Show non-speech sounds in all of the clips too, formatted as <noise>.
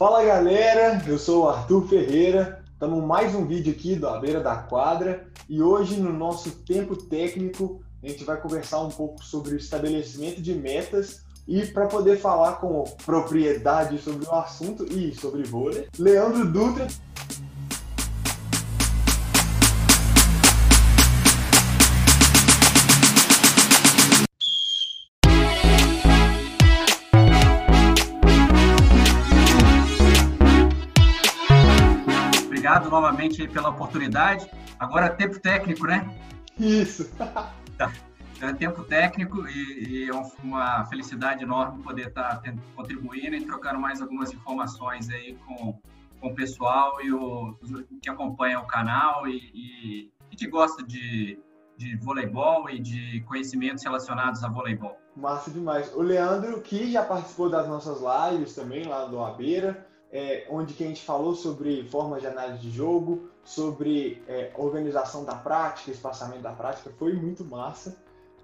Fala galera, eu sou o Arthur Ferreira, estamos mais um vídeo aqui da beira da quadra. E hoje no nosso tempo técnico a gente vai conversar um pouco sobre o estabelecimento de metas e para poder falar com propriedade sobre o assunto e sobre vôlei, Leandro Dutra. Obrigado novamente pela oportunidade. Agora é tempo técnico, né? Isso. <laughs> Tá. É tempo técnico e, e, é uma felicidade enorme poder estar contribuindo e trocando mais algumas informações aí com, com o pessoal e o que acompanha o canal e, e, e que gosta de, de voleibol e de conhecimentos relacionados a voleibol. Massa demais. O Leandro, que já participou das nossas lives também, lá do Abeira, é, onde que a gente falou sobre formas de análise de jogo, sobre é, organização da prática, espaçamento da prática, foi muito massa.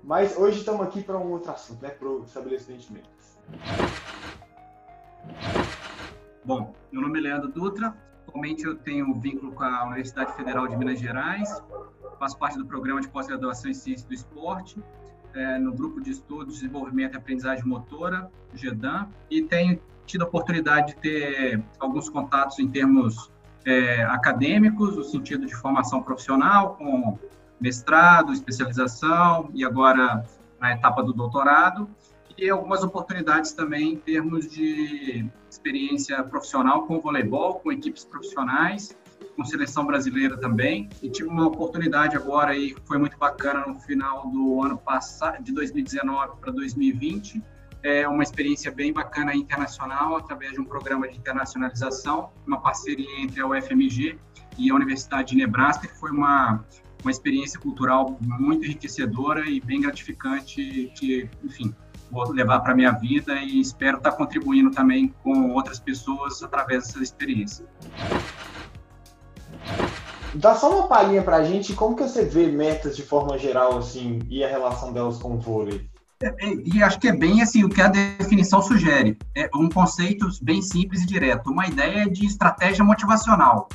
Mas hoje estamos aqui para um outro assunto, né? Para o estabelecimento de metas. Bom, meu nome é Leandro Dutra. Atualmente eu tenho vínculo com a Universidade Federal de Minas Gerais. Faço parte do programa de pós-graduação em Ciência do Esporte, é, no grupo de estudos, desenvolvimento e aprendizagem motora, GEDAM, e tenho tido a oportunidade de ter alguns contatos em termos é, acadêmicos, no sentido de formação profissional, com mestrado, especialização e agora na etapa do doutorado, e algumas oportunidades também em termos de experiência profissional com voleibol, com equipes profissionais, com seleção brasileira também. E tive uma oportunidade agora que foi muito bacana no final do ano passado, de 2019 para 2020. É uma experiência bem bacana internacional através de um programa de internacionalização, uma parceria entre a UFMG e a Universidade de Nebraska, que foi uma uma experiência cultural muito enriquecedora e bem gratificante que, enfim, vou levar para minha vida e espero estar contribuindo também com outras pessoas através dessa experiência. Dá só uma palhinha para a gente, como que você vê metas de forma geral, assim, e a relação delas com o vôlei? É, e acho que é bem assim o que a definição sugere. É um conceito bem simples e direto, uma ideia de estratégia motivacional.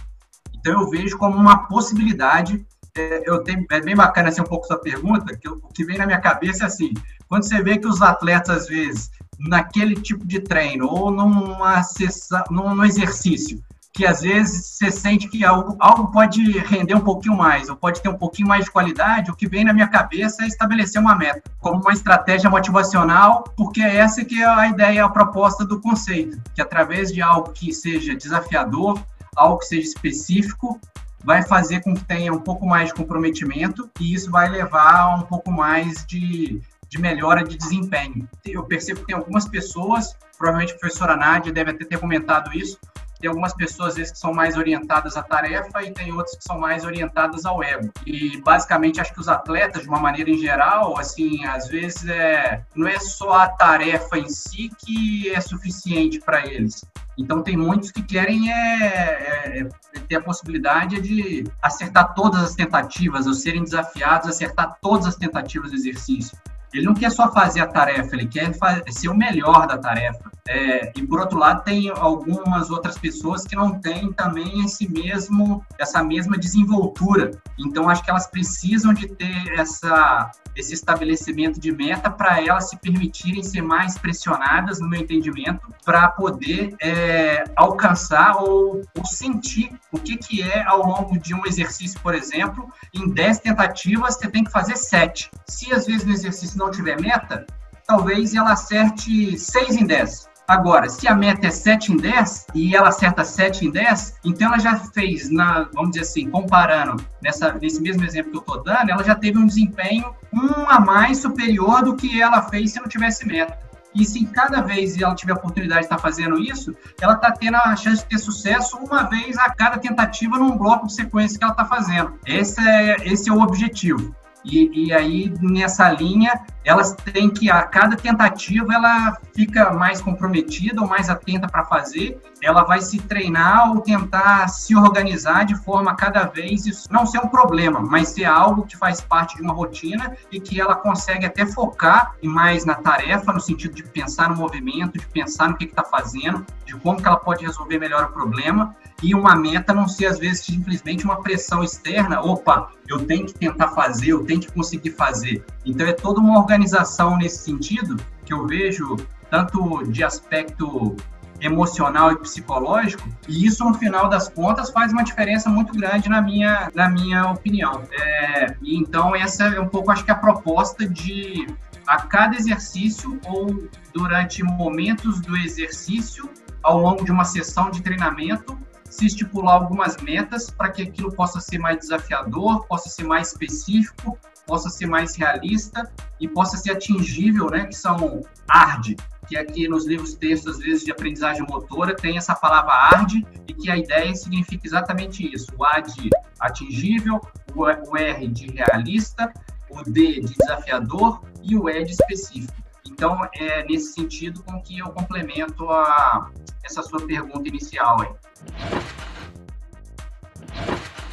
Então eu vejo como uma possibilidade é, eu tenho, é bem bacana assim, um pouco sua pergunta, que o que vem na minha cabeça é assim, quando você vê que os atletas, às vezes, naquele tipo de treino, ou numa sessão, num, num exercício, que às vezes você sente que algo, algo pode render um pouquinho mais, ou pode ter um pouquinho mais de qualidade, o que vem na minha cabeça é estabelecer uma meta, como uma estratégia motivacional, porque é essa que é a ideia, a proposta do conceito, que através de algo que seja desafiador, algo que seja específico, vai fazer com que tenha um pouco mais de comprometimento e isso vai levar a um pouco mais de, de melhora de desempenho. Eu percebo que tem algumas pessoas, provavelmente a professora Nádia deve até ter comentado isso, tem algumas pessoas, vezes, que são mais orientadas à tarefa e tem outras que são mais orientadas ao ego. E, basicamente, acho que os atletas, de uma maneira em geral, assim, às vezes, é, não é só a tarefa em si que é suficiente para eles. Então, tem muitos que querem é, é, é, ter a possibilidade de acertar todas as tentativas, ou serem desafiados acertar todas as tentativas do exercício. Ele não quer só fazer a tarefa, ele quer ser o melhor da tarefa. É, e por outro lado, tem algumas outras pessoas que não têm também esse mesmo, essa mesma desenvoltura. Então, acho que elas precisam de ter essa, esse estabelecimento de meta para elas se permitirem ser mais pressionadas, no meu entendimento, para poder é, alcançar ou, ou, sentir o que, que é ao longo de um exercício, por exemplo, em 10 tentativas, você tem que fazer 7. Se às vezes no exercício não tiver meta, talvez ela acerte 6 em 10. Agora, se a meta é 7 em 10 e ela acerta 7 em 10, então ela já fez, na, vamos dizer assim, comparando nessa, nesse mesmo exemplo que eu estou dando, ela já teve um desempenho um a mais superior do que ela fez se não tivesse meta. E se cada vez ela tiver a oportunidade de estar tá fazendo isso, ela está tendo a chance de ter sucesso uma vez a cada tentativa num bloco de sequência que ela está fazendo. Esse é, esse é o objetivo. E, e, aí, nessa linha, elas têm que, a cada tentativa, ela fica mais comprometida ou mais atenta para fazer, ela vai se treinar ou tentar se organizar de forma cada vez, isso não ser um problema, mas ser algo que faz parte de uma rotina e que ela consegue até focar mais na tarefa, no sentido de pensar no movimento, de pensar no que está fazendo, de como que ela pode resolver melhor o problema, e uma meta não ser, às vezes, simplesmente uma pressão externa, opa, eu tenho que tentar fazer, eu tenho que conseguir fazer. Então, é toda uma organização nesse sentido que eu vejo, tanto de aspecto emocional e psicológico, e isso, no final das contas, faz uma diferença muito grande na minha, na minha opinião. É, então, essa é um pouco, acho que, a proposta de, a cada exercício ou durante momentos do exercício, ao longo de uma sessão de treinamento, se estipular algumas metas para que aquilo possa ser mais desafiador, possa ser mais específico, possa ser mais realista e possa ser atingível, né? Que são ARD, que aqui nos livros textos, às vezes, de aprendizagem motora, tem essa palavra ARD e que a ideia significa exatamente isso. O A de atingível, o R de realista, o D de desafiador e o E de específico. Então, é nesse sentido com que eu complemento a, essa sua pergunta inicial aí.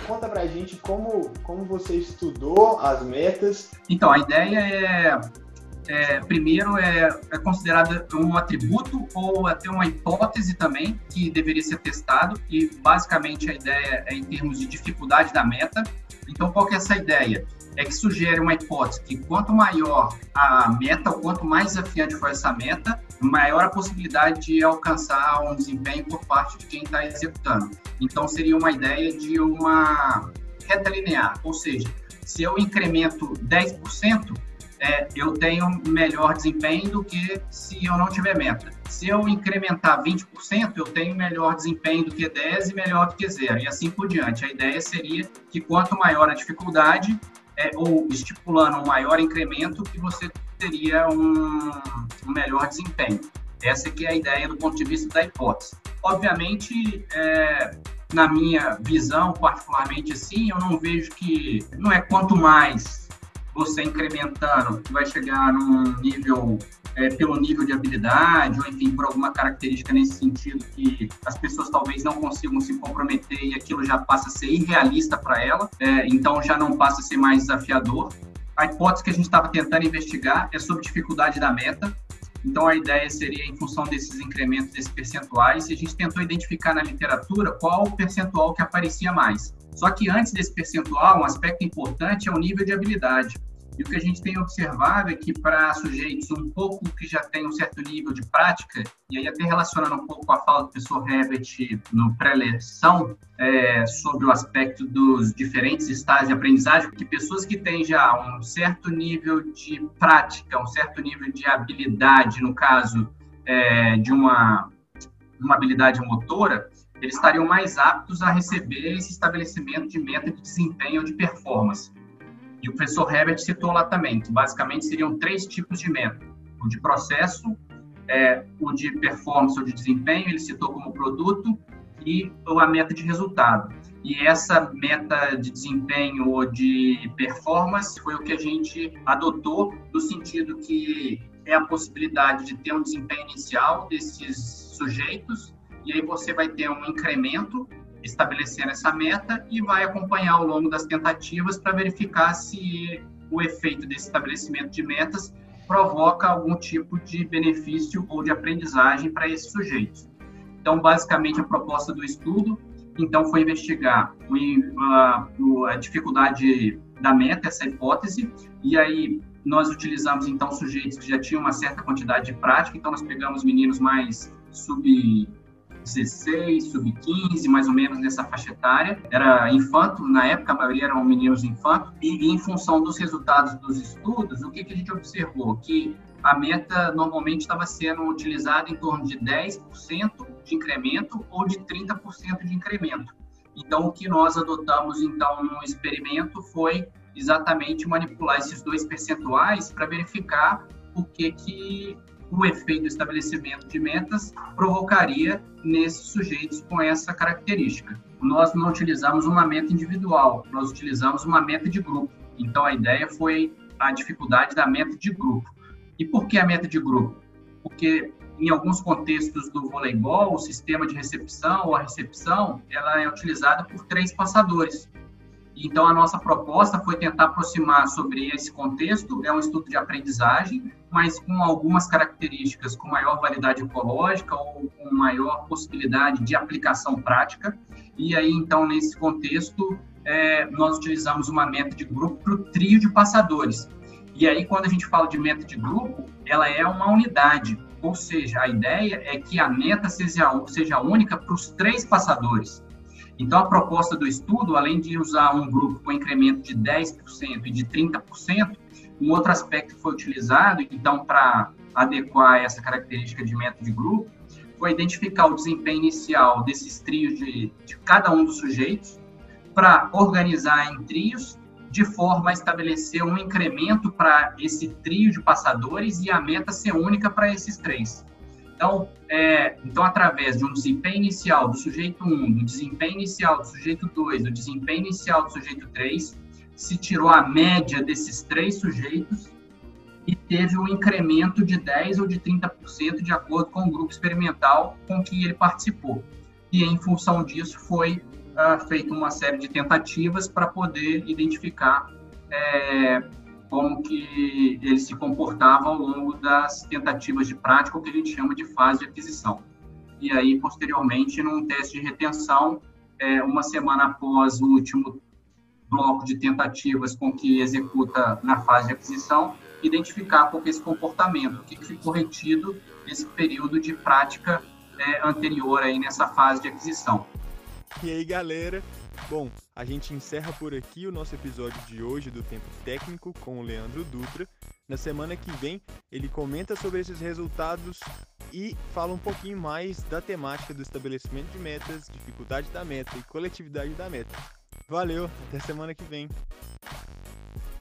Conta pra gente como, como você estudou as metas. Então, a ideia é, é primeiro, é, é considerada um atributo ou até uma hipótese também que deveria ser testado e basicamente a ideia é em termos de dificuldade da meta. Então, qual que é essa ideia? é que sugere uma hipótese que quanto maior a meta, ou quanto mais desafiante for essa meta, maior a possibilidade de alcançar um desempenho por parte de quem está executando. Então, seria uma ideia de uma reta linear, ou seja, se eu incremento 10%, é, eu tenho melhor desempenho do que se eu não tiver meta. Se eu incrementar 20%, eu tenho melhor desempenho do que 10% e melhor do que zero, e assim por diante. A ideia seria que quanto maior a dificuldade, é, ou estipulando um maior incremento, que você teria um, um, melhor desempenho. Essa que é a ideia do ponto de vista da hipótese. Obviamente, é, na minha visão, particularmente assim, eu não vejo que não é quanto mais você incrementando, vai chegar num nível é, pelo nível de habilidade, ou enfim, por alguma característica nesse sentido que as pessoas talvez não consigam se comprometer e aquilo já passa a ser irrealista para ela, é, então já não passa a ser mais desafiador. A hipótese que a gente estava tentando investigar é sobre dificuldade da meta, então, a ideia seria, em função desses incrementos, desses percentuais, e a gente tentou identificar na literatura qual o percentual que aparecia mais. Só que antes desse percentual, um aspecto importante é o nível de habilidade. E o que a gente tem observado é que para sujeitos um pouco que já têm um certo nível de prática, e aí até relacionando um pouco a fala do professor Herbert no pré-leção, é, sobre o aspecto dos diferentes estágios de aprendizagem, que pessoas que têm já um certo nível de prática, um certo nível de habilidade, no caso é, de uma, uma habilidade motora, eles estariam mais aptos a receber esse estabelecimento de meta de desempenho ou de performance. E o professor Herbert citou lá também, que basicamente seriam três tipos de meta: o de processo, é, o de performance ou de desempenho, ele citou como produto, e a meta de resultado. E essa meta de desempenho ou de performance foi o que a gente adotou, no sentido que é a possibilidade de ter um desempenho inicial desses sujeitos, e aí você vai ter um incremento estabelecendo essa meta e vai acompanhar ao longo das tentativas para verificar se o efeito desse estabelecimento de metas provoca algum tipo de benefício ou de aprendizagem para esses sujeitos. Então, basicamente, a proposta do estudo então foi investigar a, a dificuldade da meta, essa hipótese, e aí nós utilizamos então sujeitos que já tinham uma certa quantidade de prática, então nós pegamos meninos mais sub 16, sub-15, mais ou menos nessa faixa etária. Era infanto, na época a maioria eram meninos infantos, e, e em função dos resultados dos estudos, o que, que a gente observou? Que a meta normalmente estava sendo utilizada em torno de 10% de incremento ou de 30% de incremento. Então, o que nós adotamos então no experimento foi exatamente manipular esses dois percentuais para verificar o que que o efeito do estabelecimento de metas provocaria nesses sujeitos com essa característica. Nós não utilizamos uma meta individual, nós utilizamos uma meta de grupo. Então, a ideia foi a dificuldade da meta de grupo. E por que a meta de grupo? Porque em alguns contextos do voleibol, o sistema de recepção ou a recepção, ela é utilizada por três passadores. Então, a nossa proposta foi tentar aproximar sobre esse contexto. É um estudo de aprendizagem, mas com algumas características com maior validade ecológica ou com maior possibilidade de aplicação prática. E aí, então, nesse contexto, é, nós utilizamos uma meta de grupo para o trio de passadores. E aí, quando a gente fala de meta de grupo, ela é uma unidade. Ou seja, a ideia é que a meta seja, seja única para os três passadores. Então, a proposta do estudo, além de usar um grupo com incremento de 10% e de 30%, um outro aspecto que foi utilizado, então, para adequar essa característica de meta de grupo, foi identificar o desempenho inicial desses trios de, de cada um dos sujeitos, para organizar em trios, de forma a estabelecer um incremento para esse trio de passadores e a meta ser única para esses três. Então, é, então, através de um desempenho inicial do sujeito 1, do desempenho inicial do sujeito 2, do desempenho inicial do sujeito 3, se tirou a média desses três sujeitos e teve um incremento de 10 ou de 30% de acordo com o grupo experimental com que ele participou. E em função disso foi uh, feita uma série de tentativas para poder identificar é, como que ele se comportava ao longo das tentativas de prática, o que a gente chama de fase de aquisição. E aí, posteriormente, num teste de retenção, é, uma semana após o último bloco de tentativas com que executa na fase de aquisição, identificar qual é esse comportamento, o que, que ficou retido nesse período de prática é, anterior aí nessa fase de aquisição. E aí, galera? Bom, a gente encerra por aqui o nosso episódio de hoje do Tempo Técnico com o Leandro Dutra. Na semana que vem, ele comenta sobre esses resultados e fala um pouquinho mais da temática do estabelecimento de metas, dificuldade da meta e coletividade da meta. Valeu, até semana que vem.